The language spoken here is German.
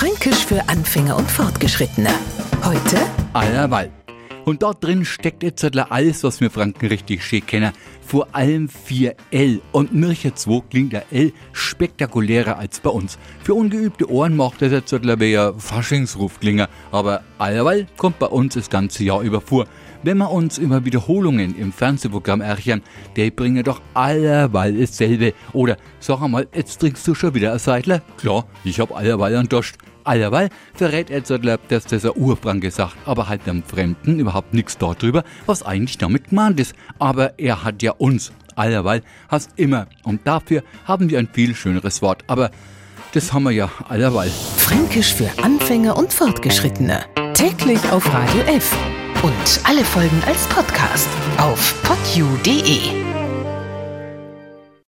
Fränkisch für Anfänger und Fortgeschrittene. Heute Allerweil. Und dort drin steckt jetzt alles, was wir Franken richtig schön kennen. Vor allem vier L. Und Mirche 2 klingt der L spektakulärer als bei uns. Für ungeübte Ohren macht das jetzt ein Faschingsruf klingen. Aber allerweil kommt bei uns das ganze Jahr über vor. Wenn wir uns über Wiederholungen im Fernsehprogramm ärgern, die bringen doch allerweil dasselbe. Oder sag einmal, jetzt trinkst du schon wieder ein Seidler? Klar, ich hab allerweil einen Durst. Allerweil verrät er dass das ein Urfranke sagt, aber halt dem Fremden überhaupt nichts darüber, was eigentlich damit gemeint ist. Aber er hat ja uns. Allerweil hast immer. Und dafür haben wir ein viel schöneres Wort. Aber das haben wir ja allerweil. Fränkisch für Anfänger und Fortgeschrittene. Täglich auf Radio F. Und alle Folgen als Podcast auf podu.de.